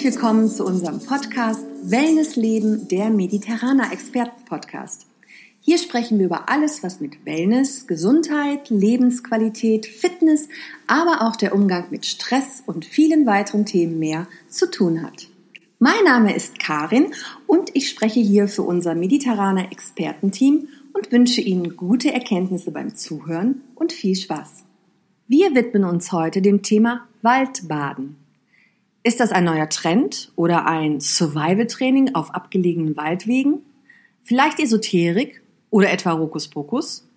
Herzlich willkommen zu unserem Podcast Wellness Leben, der Mediterraner Experten Podcast. Hier sprechen wir über alles, was mit Wellness, Gesundheit, Lebensqualität, Fitness, aber auch der Umgang mit Stress und vielen weiteren Themen mehr zu tun hat. Mein Name ist Karin und ich spreche hier für unser Mediterraner Expertenteam und wünsche Ihnen gute Erkenntnisse beim Zuhören und viel Spaß. Wir widmen uns heute dem Thema Waldbaden. Ist das ein neuer Trend oder ein Survival-Training auf abgelegenen Waldwegen? Vielleicht Esoterik oder etwa Hokuspokus?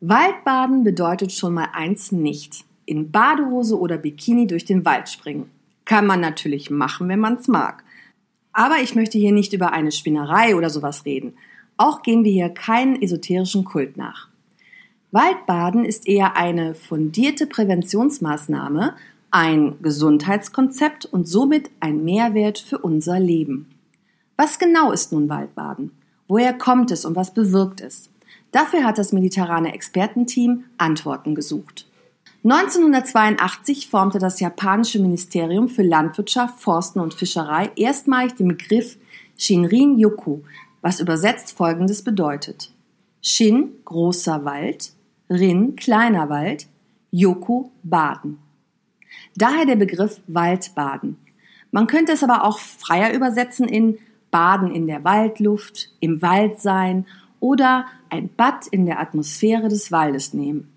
Waldbaden bedeutet schon mal eins nicht. In Badehose oder Bikini durch den Wald springen. Kann man natürlich machen, wenn man es mag. Aber ich möchte hier nicht über eine Spinnerei oder sowas reden. Auch gehen wir hier keinen esoterischen Kult nach. Waldbaden ist eher eine fundierte Präventionsmaßnahme, ein Gesundheitskonzept und somit ein Mehrwert für unser Leben. Was genau ist nun Waldbaden? Woher kommt es und was bewirkt es? Dafür hat das mediterrane Expertenteam Antworten gesucht. 1982 formte das japanische Ministerium für Landwirtschaft, Forsten und Fischerei erstmalig den Begriff Shinrin Yoku, was übersetzt folgendes bedeutet. Shin, großer Wald, Rin, kleiner Wald, Yoku, Baden. Daher der Begriff Waldbaden. Man könnte es aber auch freier übersetzen in Baden in der Waldluft, im Wald sein oder ein Bad in der Atmosphäre des Waldes nehmen.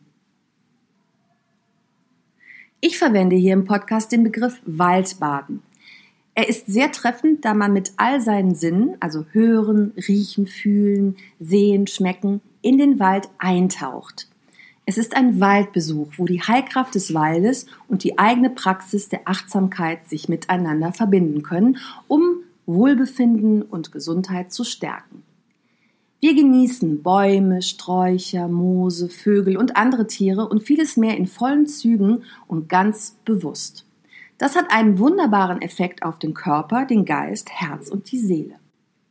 Ich verwende hier im Podcast den Begriff Waldbaden. Er ist sehr treffend, da man mit all seinen Sinnen, also hören, riechen, fühlen, sehen, schmecken, in den Wald eintaucht. Es ist ein Waldbesuch, wo die Heilkraft des Waldes und die eigene Praxis der Achtsamkeit sich miteinander verbinden können, um Wohlbefinden und Gesundheit zu stärken. Wir genießen Bäume, Sträucher, Moose, Vögel und andere Tiere und vieles mehr in vollen Zügen und ganz bewusst. Das hat einen wunderbaren Effekt auf den Körper, den Geist, Herz und die Seele.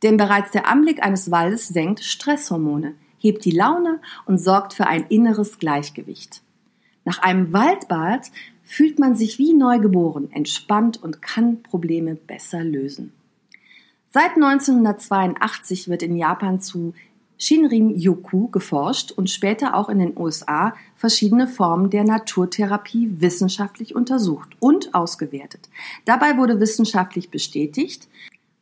Denn bereits der Anblick eines Waldes senkt Stresshormone, hebt die Laune und sorgt für ein inneres Gleichgewicht. Nach einem Waldbad fühlt man sich wie neugeboren, entspannt und kann Probleme besser lösen. Seit 1982 wird in Japan zu Shinrin-yoku geforscht und später auch in den USA verschiedene Formen der Naturtherapie wissenschaftlich untersucht und ausgewertet. Dabei wurde wissenschaftlich bestätigt,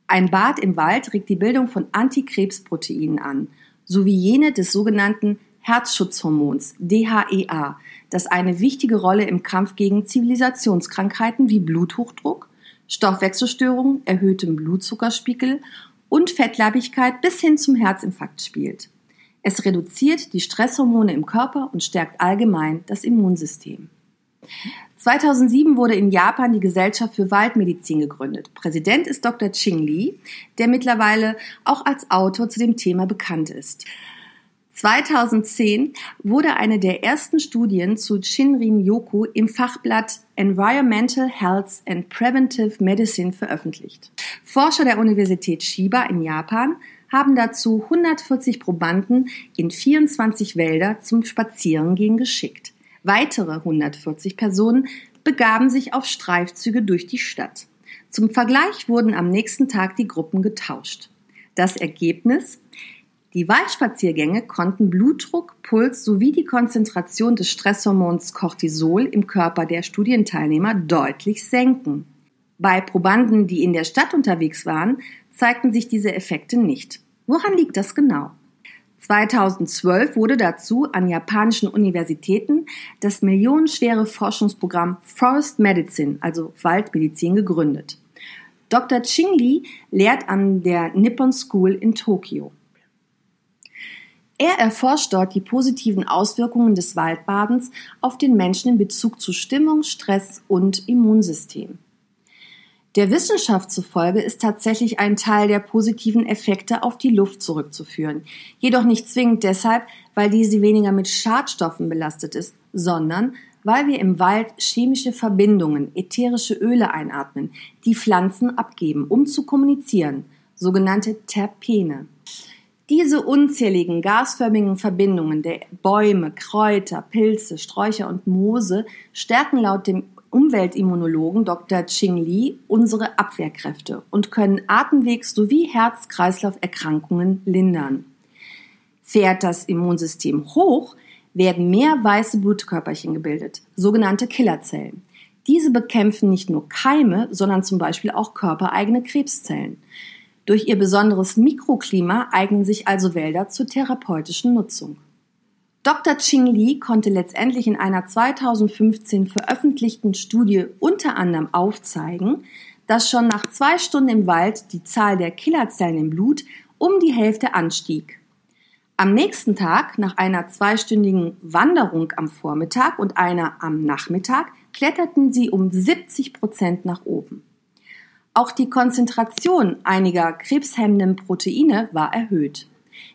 ein Bad im Wald regt die Bildung von Antikrebsproteinen an sowie jene des sogenannten Herzschutzhormons DHEA, das eine wichtige Rolle im Kampf gegen Zivilisationskrankheiten wie Bluthochdruck, Stoffwechselstörungen, erhöhtem Blutzuckerspiegel und Fettleibigkeit bis hin zum Herzinfarkt spielt. Es reduziert die Stresshormone im Körper und stärkt allgemein das Immunsystem. 2007 wurde in Japan die Gesellschaft für Waldmedizin gegründet. Präsident ist Dr. Ching Li, der mittlerweile auch als Autor zu dem Thema bekannt ist. 2010 wurde eine der ersten Studien zu Shinrin-yoku im Fachblatt Environmental Health and Preventive Medicine veröffentlicht. Forscher der Universität Shiba in Japan haben dazu 140 Probanden in 24 Wälder zum Spazierengehen geschickt. Weitere 140 Personen begaben sich auf Streifzüge durch die Stadt. Zum Vergleich wurden am nächsten Tag die Gruppen getauscht. Das Ergebnis? Die Waldspaziergänge konnten Blutdruck, Puls sowie die Konzentration des Stresshormons Cortisol im Körper der Studienteilnehmer deutlich senken. Bei Probanden, die in der Stadt unterwegs waren, zeigten sich diese Effekte nicht. Woran liegt das genau? 2012 wurde dazu an japanischen Universitäten das millionenschwere Forschungsprogramm Forest Medicine, also Waldmedizin, gegründet. Dr. Ching Li lehrt an der Nippon School in Tokio. Er erforscht dort die positiven Auswirkungen des Waldbadens auf den Menschen in Bezug zu Stimmung, Stress und Immunsystem. Der Wissenschaft zufolge ist tatsächlich ein Teil der positiven Effekte auf die Luft zurückzuführen. Jedoch nicht zwingend deshalb, weil diese weniger mit Schadstoffen belastet ist, sondern weil wir im Wald chemische Verbindungen, ätherische Öle einatmen, die Pflanzen abgeben, um zu kommunizieren, sogenannte Terpene. Diese unzähligen gasförmigen Verbindungen der Bäume, Kräuter, Pilze, Sträucher und Moose stärken laut dem Umweltimmunologen Dr. Ching Li unsere Abwehrkräfte und können Atemwegs- sowie Herz-Kreislauf-Erkrankungen lindern. Fährt das Immunsystem hoch, werden mehr weiße Blutkörperchen gebildet, sogenannte Killerzellen. Diese bekämpfen nicht nur Keime, sondern zum Beispiel auch körpereigene Krebszellen. Durch ihr besonderes Mikroklima eignen sich also Wälder zur therapeutischen Nutzung. Dr. Ching Li konnte letztendlich in einer 2015 veröffentlichten Studie unter anderem aufzeigen, dass schon nach zwei Stunden im Wald die Zahl der Killerzellen im Blut um die Hälfte anstieg. Am nächsten Tag, nach einer zweistündigen Wanderung am Vormittag und einer am Nachmittag, kletterten sie um 70 Prozent nach oben. Auch die Konzentration einiger krebshemmenden Proteine war erhöht.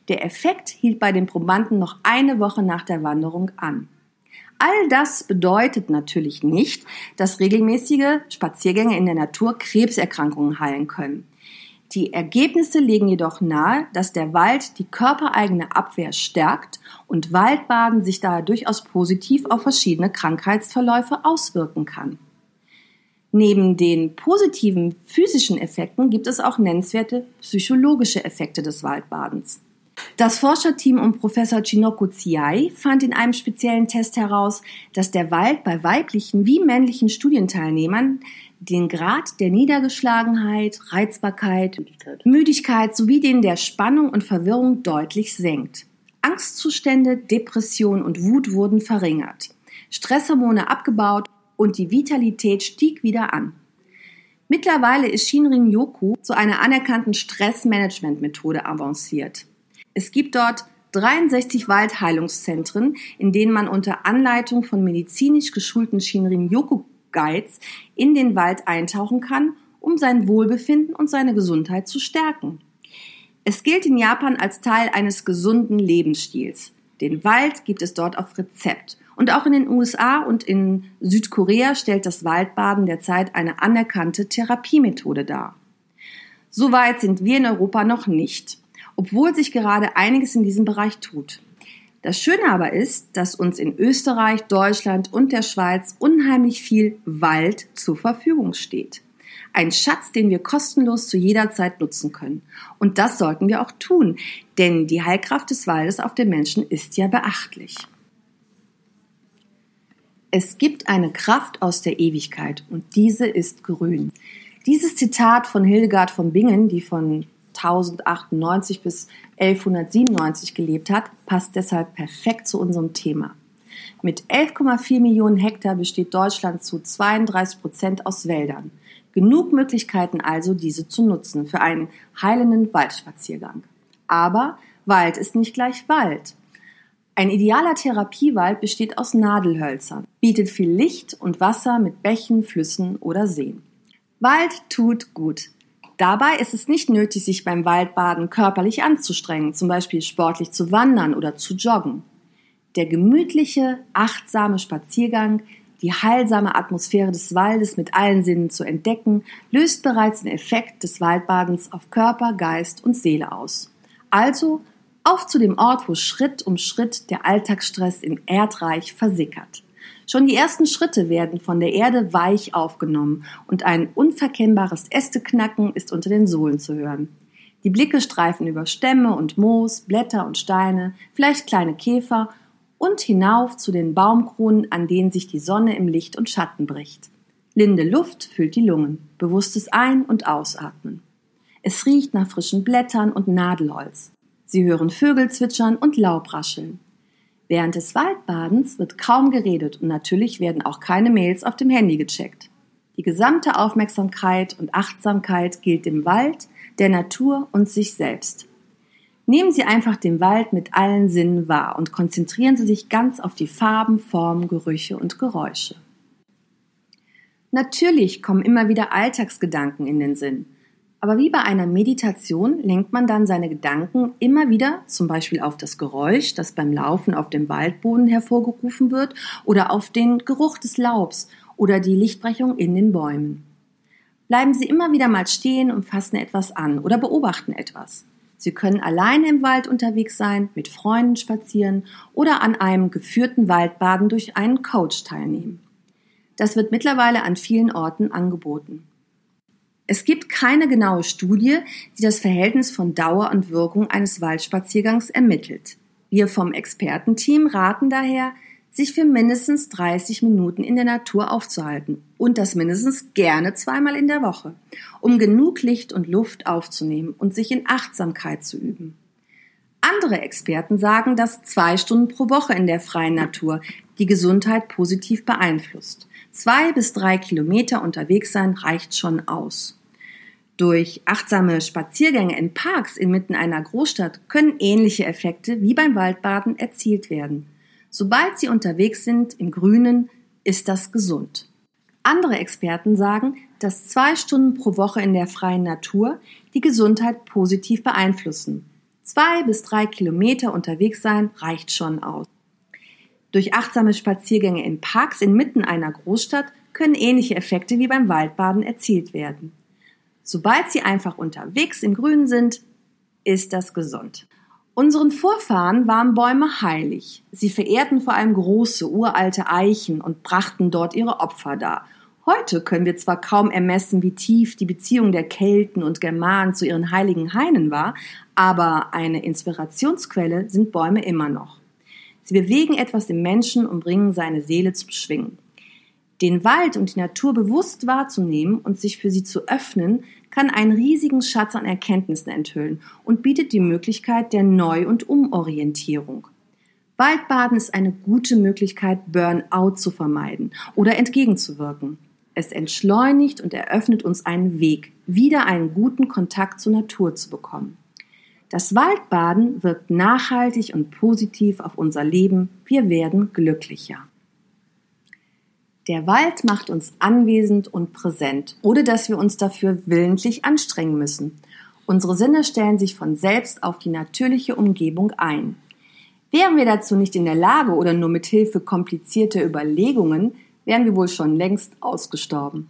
Der Effekt hielt bei den Probanden noch eine Woche nach der Wanderung an. All das bedeutet natürlich nicht, dass regelmäßige Spaziergänge in der Natur Krebserkrankungen heilen können. Die Ergebnisse legen jedoch nahe, dass der Wald die körpereigene Abwehr stärkt und Waldbaden sich daher durchaus positiv auf verschiedene Krankheitsverläufe auswirken kann. Neben den positiven physischen Effekten gibt es auch nennenswerte psychologische Effekte des Waldbadens. Das Forscherteam um Professor Chinoko Ziai fand in einem speziellen Test heraus, dass der Wald bei weiblichen wie männlichen Studienteilnehmern den Grad der Niedergeschlagenheit, Reizbarkeit, Müdigkeit. Müdigkeit sowie den der Spannung und Verwirrung deutlich senkt. Angstzustände, Depression und Wut wurden verringert, Stresshormone abgebaut und die Vitalität stieg wieder an. Mittlerweile ist Shinrin Yoku zu einer anerkannten Stressmanagement-Methode avanciert. Es gibt dort 63 Waldheilungszentren, in denen man unter Anleitung von medizinisch geschulten Shinrin-Yoku-Guides in den Wald eintauchen kann, um sein Wohlbefinden und seine Gesundheit zu stärken. Es gilt in Japan als Teil eines gesunden Lebensstils. Den Wald gibt es dort auf Rezept. Und auch in den USA und in Südkorea stellt das Waldbaden derzeit eine anerkannte Therapiemethode dar. Soweit sind wir in Europa noch nicht obwohl sich gerade einiges in diesem Bereich tut. Das Schöne aber ist, dass uns in Österreich, Deutschland und der Schweiz unheimlich viel Wald zur Verfügung steht. Ein Schatz, den wir kostenlos zu jeder Zeit nutzen können. Und das sollten wir auch tun, denn die Heilkraft des Waldes auf den Menschen ist ja beachtlich. Es gibt eine Kraft aus der Ewigkeit und diese ist grün. Dieses Zitat von Hildegard von Bingen, die von 1098 bis 1197 gelebt hat, passt deshalb perfekt zu unserem Thema. Mit 11,4 Millionen Hektar besteht Deutschland zu 32 Prozent aus Wäldern. Genug Möglichkeiten also, diese zu nutzen für einen heilenden Waldspaziergang. Aber Wald ist nicht gleich Wald. Ein idealer Therapiewald besteht aus Nadelhölzern, bietet viel Licht und Wasser mit Bächen, Flüssen oder Seen. Wald tut gut. Dabei ist es nicht nötig, sich beim Waldbaden körperlich anzustrengen, zum Beispiel sportlich zu wandern oder zu joggen. Der gemütliche, achtsame Spaziergang, die heilsame Atmosphäre des Waldes mit allen Sinnen zu entdecken, löst bereits den Effekt des Waldbadens auf Körper, Geist und Seele aus. Also auf zu dem Ort, wo Schritt um Schritt der Alltagsstress im Erdreich versickert. Schon die ersten Schritte werden von der Erde weich aufgenommen und ein unverkennbares Ästeknacken ist unter den Sohlen zu hören. Die Blicke streifen über Stämme und Moos, Blätter und Steine, vielleicht kleine Käfer und hinauf zu den Baumkronen, an denen sich die Sonne im Licht und Schatten bricht. Linde Luft füllt die Lungen, bewusstes Ein- und Ausatmen. Es riecht nach frischen Blättern und Nadelholz. Sie hören Vögel zwitschern und Laub rascheln. Während des Waldbadens wird kaum geredet und natürlich werden auch keine Mails auf dem Handy gecheckt. Die gesamte Aufmerksamkeit und Achtsamkeit gilt dem Wald, der Natur und sich selbst. Nehmen Sie einfach den Wald mit allen Sinnen wahr und konzentrieren Sie sich ganz auf die Farben, Formen, Gerüche und Geräusche. Natürlich kommen immer wieder Alltagsgedanken in den Sinn. Aber wie bei einer Meditation lenkt man dann seine Gedanken immer wieder zum Beispiel auf das Geräusch, das beim Laufen auf dem Waldboden hervorgerufen wird, oder auf den Geruch des Laubs oder die Lichtbrechung in den Bäumen. Bleiben Sie immer wieder mal stehen und fassen etwas an oder beobachten etwas. Sie können alleine im Wald unterwegs sein, mit Freunden spazieren oder an einem geführten Waldbaden durch einen Coach teilnehmen. Das wird mittlerweile an vielen Orten angeboten. Es gibt keine genaue Studie, die das Verhältnis von Dauer und Wirkung eines Waldspaziergangs ermittelt. Wir vom Expertenteam raten daher, sich für mindestens 30 Minuten in der Natur aufzuhalten und das mindestens gerne zweimal in der Woche, um genug Licht und Luft aufzunehmen und sich in Achtsamkeit zu üben. Andere Experten sagen, dass zwei Stunden pro Woche in der freien Natur die Gesundheit positiv beeinflusst. Zwei bis drei Kilometer unterwegs sein reicht schon aus. Durch achtsame Spaziergänge in Parks inmitten einer Großstadt können ähnliche Effekte wie beim Waldbaden erzielt werden. Sobald sie unterwegs sind im Grünen, ist das gesund. Andere Experten sagen, dass zwei Stunden pro Woche in der freien Natur die Gesundheit positiv beeinflussen. Zwei bis drei Kilometer unterwegs sein reicht schon aus. Durch achtsame Spaziergänge in Parks inmitten einer Großstadt können ähnliche Effekte wie beim Waldbaden erzielt werden. Sobald sie einfach unterwegs im Grün sind, ist das gesund. Unseren Vorfahren waren Bäume heilig. Sie verehrten vor allem große, uralte Eichen und brachten dort ihre Opfer dar. Heute können wir zwar kaum ermessen, wie tief die Beziehung der Kelten und Germanen zu ihren heiligen Hainen war, aber eine Inspirationsquelle sind Bäume immer noch. Sie bewegen etwas im Menschen und bringen seine Seele zum Schwingen. Den Wald und die Natur bewusst wahrzunehmen und sich für sie zu öffnen, kann einen riesigen Schatz an Erkenntnissen enthüllen und bietet die Möglichkeit der Neu- und Umorientierung. Waldbaden ist eine gute Möglichkeit, Burnout zu vermeiden oder entgegenzuwirken. Es entschleunigt und eröffnet uns einen Weg, wieder einen guten Kontakt zur Natur zu bekommen. Das Waldbaden wirkt nachhaltig und positiv auf unser Leben. Wir werden glücklicher. Der Wald macht uns anwesend und präsent, ohne dass wir uns dafür willentlich anstrengen müssen. Unsere Sinne stellen sich von selbst auf die natürliche Umgebung ein. Wären wir dazu nicht in der Lage oder nur mit Hilfe komplizierter Überlegungen, wären wir wohl schon längst ausgestorben.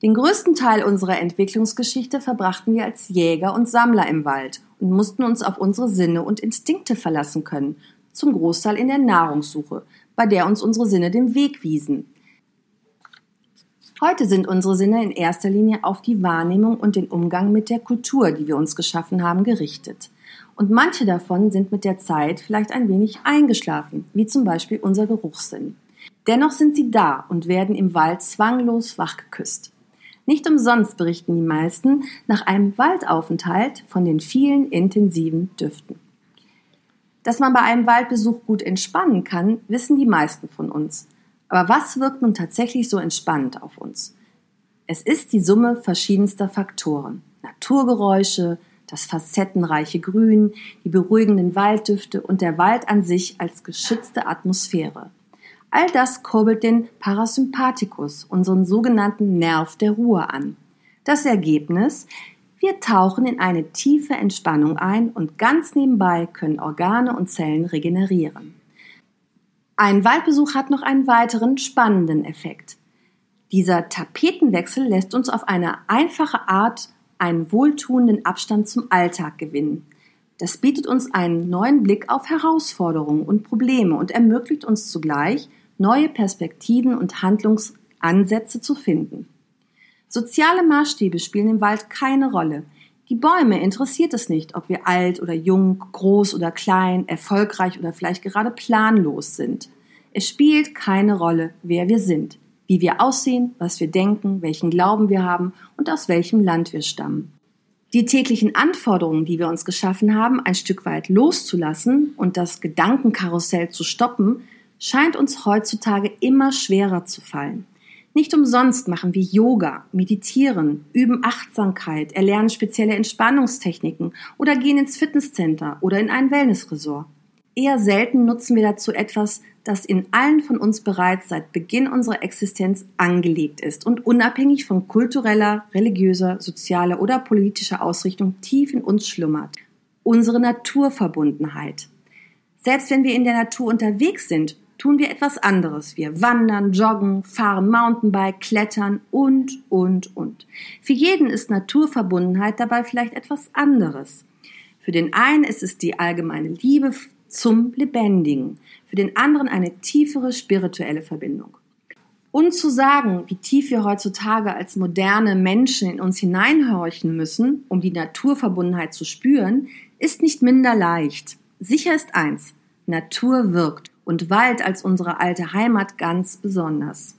Den größten Teil unserer Entwicklungsgeschichte verbrachten wir als Jäger und Sammler im Wald und mussten uns auf unsere Sinne und Instinkte verlassen können, zum Großteil in der Nahrungssuche, bei der uns unsere Sinne den Weg wiesen. Heute sind unsere Sinne in erster Linie auf die Wahrnehmung und den Umgang mit der Kultur, die wir uns geschaffen haben, gerichtet. Und manche davon sind mit der Zeit vielleicht ein wenig eingeschlafen, wie zum Beispiel unser Geruchssinn. Dennoch sind sie da und werden im Wald zwanglos wachgeküsst. Nicht umsonst berichten die meisten nach einem Waldaufenthalt von den vielen intensiven Düften. Dass man bei einem Waldbesuch gut entspannen kann, wissen die meisten von uns. Aber was wirkt nun tatsächlich so entspannt auf uns? Es ist die Summe verschiedenster Faktoren. Naturgeräusche, das facettenreiche Grün, die beruhigenden Walddüfte und der Wald an sich als geschützte Atmosphäre. All das kurbelt den Parasympathikus, unseren sogenannten Nerv der Ruhe an. Das Ergebnis? Wir tauchen in eine tiefe Entspannung ein und ganz nebenbei können Organe und Zellen regenerieren. Ein Waldbesuch hat noch einen weiteren spannenden Effekt. Dieser Tapetenwechsel lässt uns auf eine einfache Art einen wohltuenden Abstand zum Alltag gewinnen. Das bietet uns einen neuen Blick auf Herausforderungen und Probleme und ermöglicht uns zugleich, neue Perspektiven und Handlungsansätze zu finden. Soziale Maßstäbe spielen im Wald keine Rolle. Die Bäume interessiert es nicht, ob wir alt oder jung, groß oder klein, erfolgreich oder vielleicht gerade planlos sind. Es spielt keine Rolle, wer wir sind, wie wir aussehen, was wir denken, welchen Glauben wir haben und aus welchem Land wir stammen. Die täglichen Anforderungen, die wir uns geschaffen haben, ein Stück weit loszulassen und das Gedankenkarussell zu stoppen, scheint uns heutzutage immer schwerer zu fallen. Nicht umsonst machen wir Yoga, meditieren, üben Achtsamkeit, erlernen spezielle Entspannungstechniken oder gehen ins Fitnesscenter oder in ein Wellnessresort. Eher selten nutzen wir dazu etwas, das in allen von uns bereits seit Beginn unserer Existenz angelegt ist und unabhängig von kultureller, religiöser, sozialer oder politischer Ausrichtung tief in uns schlummert. Unsere Naturverbundenheit. Selbst wenn wir in der Natur unterwegs sind, tun wir etwas anderes. Wir wandern, joggen, fahren Mountainbike, klettern und, und, und. Für jeden ist Naturverbundenheit dabei vielleicht etwas anderes. Für den einen ist es die allgemeine Liebe zum Lebendigen, für den anderen eine tiefere spirituelle Verbindung. Und zu sagen, wie tief wir heutzutage als moderne Menschen in uns hineinhorchen müssen, um die Naturverbundenheit zu spüren, ist nicht minder leicht. Sicher ist eins, Natur wirkt und Wald als unsere alte Heimat ganz besonders.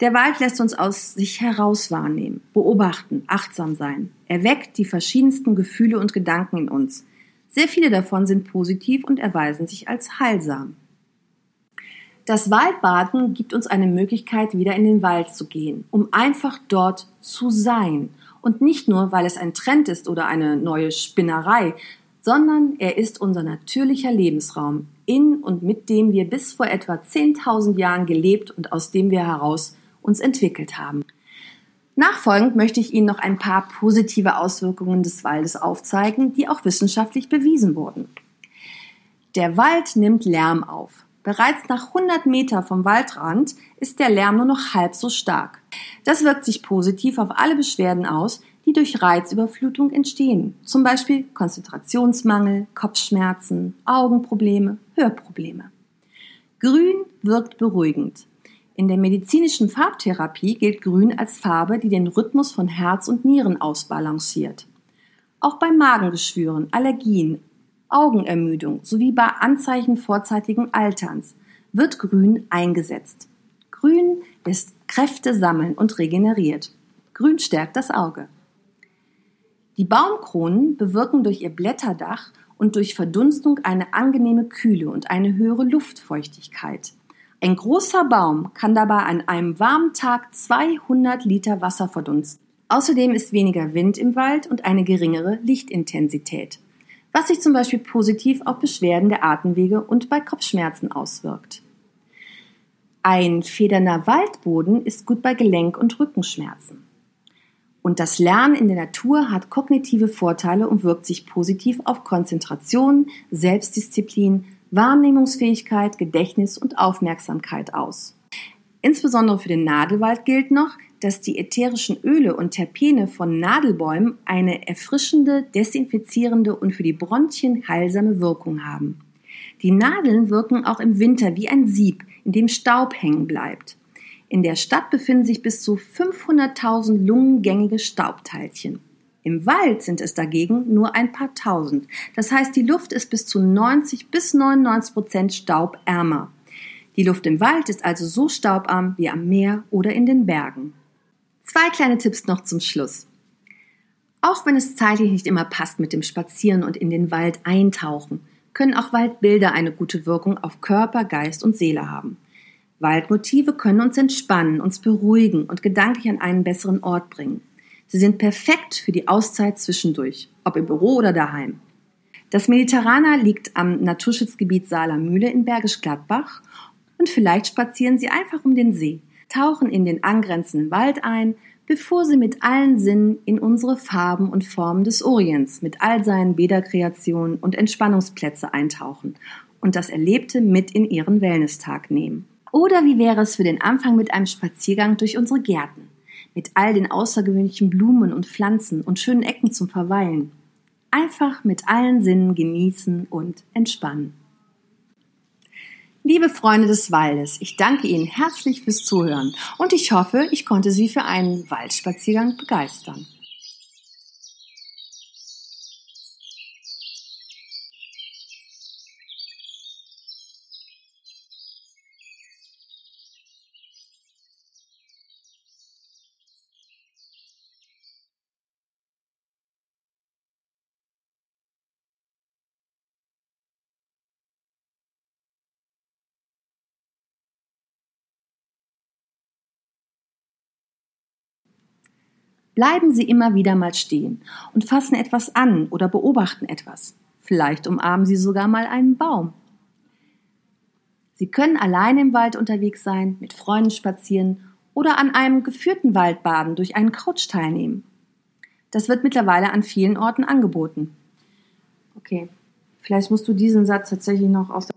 Der Wald lässt uns aus sich heraus wahrnehmen, beobachten, achtsam sein. Er weckt die verschiedensten Gefühle und Gedanken in uns. Sehr viele davon sind positiv und erweisen sich als heilsam. Das Waldbaden gibt uns eine Möglichkeit, wieder in den Wald zu gehen, um einfach dort zu sein. Und nicht nur, weil es ein Trend ist oder eine neue Spinnerei, sondern er ist unser natürlicher Lebensraum, in und mit dem wir bis vor etwa 10.000 Jahren gelebt und aus dem wir heraus uns entwickelt haben. Nachfolgend möchte ich Ihnen noch ein paar positive Auswirkungen des Waldes aufzeigen, die auch wissenschaftlich bewiesen wurden. Der Wald nimmt Lärm auf. Bereits nach 100 Meter vom Waldrand ist der Lärm nur noch halb so stark. Das wirkt sich positiv auf alle Beschwerden aus, die durch Reizüberflutung entstehen, zum Beispiel Konzentrationsmangel, Kopfschmerzen, Augenprobleme, Hörprobleme. Grün wirkt beruhigend. In der medizinischen Farbtherapie gilt Grün als Farbe, die den Rhythmus von Herz und Nieren ausbalanciert. Auch bei Magengeschwüren, Allergien, Augenermüdung sowie bei Anzeichen vorzeitigen Alterns wird Grün eingesetzt. Grün lässt Kräfte sammeln und regeneriert. Grün stärkt das Auge. Die Baumkronen bewirken durch ihr Blätterdach und durch Verdunstung eine angenehme Kühle und eine höhere Luftfeuchtigkeit. Ein großer Baum kann dabei an einem warmen Tag 200 Liter Wasser verdunsten. Außerdem ist weniger Wind im Wald und eine geringere Lichtintensität was sich zum Beispiel positiv auf Beschwerden der Atemwege und bei Kopfschmerzen auswirkt. Ein federnder Waldboden ist gut bei Gelenk- und Rückenschmerzen. Und das Lernen in der Natur hat kognitive Vorteile und wirkt sich positiv auf Konzentration, Selbstdisziplin, Wahrnehmungsfähigkeit, Gedächtnis und Aufmerksamkeit aus. Insbesondere für den Nadelwald gilt noch, dass die ätherischen Öle und Terpene von Nadelbäumen eine erfrischende, desinfizierende und für die Bronchien heilsame Wirkung haben. Die Nadeln wirken auch im Winter wie ein Sieb, in dem Staub hängen bleibt. In der Stadt befinden sich bis zu 500.000 lungengängige Staubteilchen. Im Wald sind es dagegen nur ein paar tausend. Das heißt, die Luft ist bis zu 90 bis 99 Prozent staubärmer. Die Luft im Wald ist also so staubarm wie am Meer oder in den Bergen. Zwei kleine Tipps noch zum Schluss. Auch wenn es zeitlich nicht immer passt mit dem Spazieren und in den Wald eintauchen, können auch Waldbilder eine gute Wirkung auf Körper, Geist und Seele haben. Waldmotive können uns entspannen, uns beruhigen und gedanklich an einen besseren Ort bringen. Sie sind perfekt für die Auszeit zwischendurch, ob im Büro oder daheim. Das Mediterraner liegt am Naturschutzgebiet Saarlamühle in Bergisch Gladbach und vielleicht spazieren Sie einfach um den See tauchen in den angrenzenden Wald ein, bevor sie mit allen Sinnen in unsere Farben und Formen des Orients mit all seinen Bäderkreationen und Entspannungsplätze eintauchen und das Erlebte mit in ihren Wellness-Tag nehmen. Oder wie wäre es für den Anfang mit einem Spaziergang durch unsere Gärten, mit all den außergewöhnlichen Blumen und Pflanzen und schönen Ecken zum Verweilen? Einfach mit allen Sinnen genießen und entspannen. Liebe Freunde des Waldes, ich danke Ihnen herzlich fürs Zuhören und ich hoffe, ich konnte Sie für einen Waldspaziergang begeistern. Bleiben Sie immer wieder mal stehen und fassen etwas an oder beobachten etwas. Vielleicht umarmen Sie sogar mal einen Baum. Sie können allein im Wald unterwegs sein, mit Freunden spazieren oder an einem geführten Waldbaden durch einen Couch teilnehmen. Das wird mittlerweile an vielen Orten angeboten. Okay, vielleicht musst du diesen Satz tatsächlich noch aus der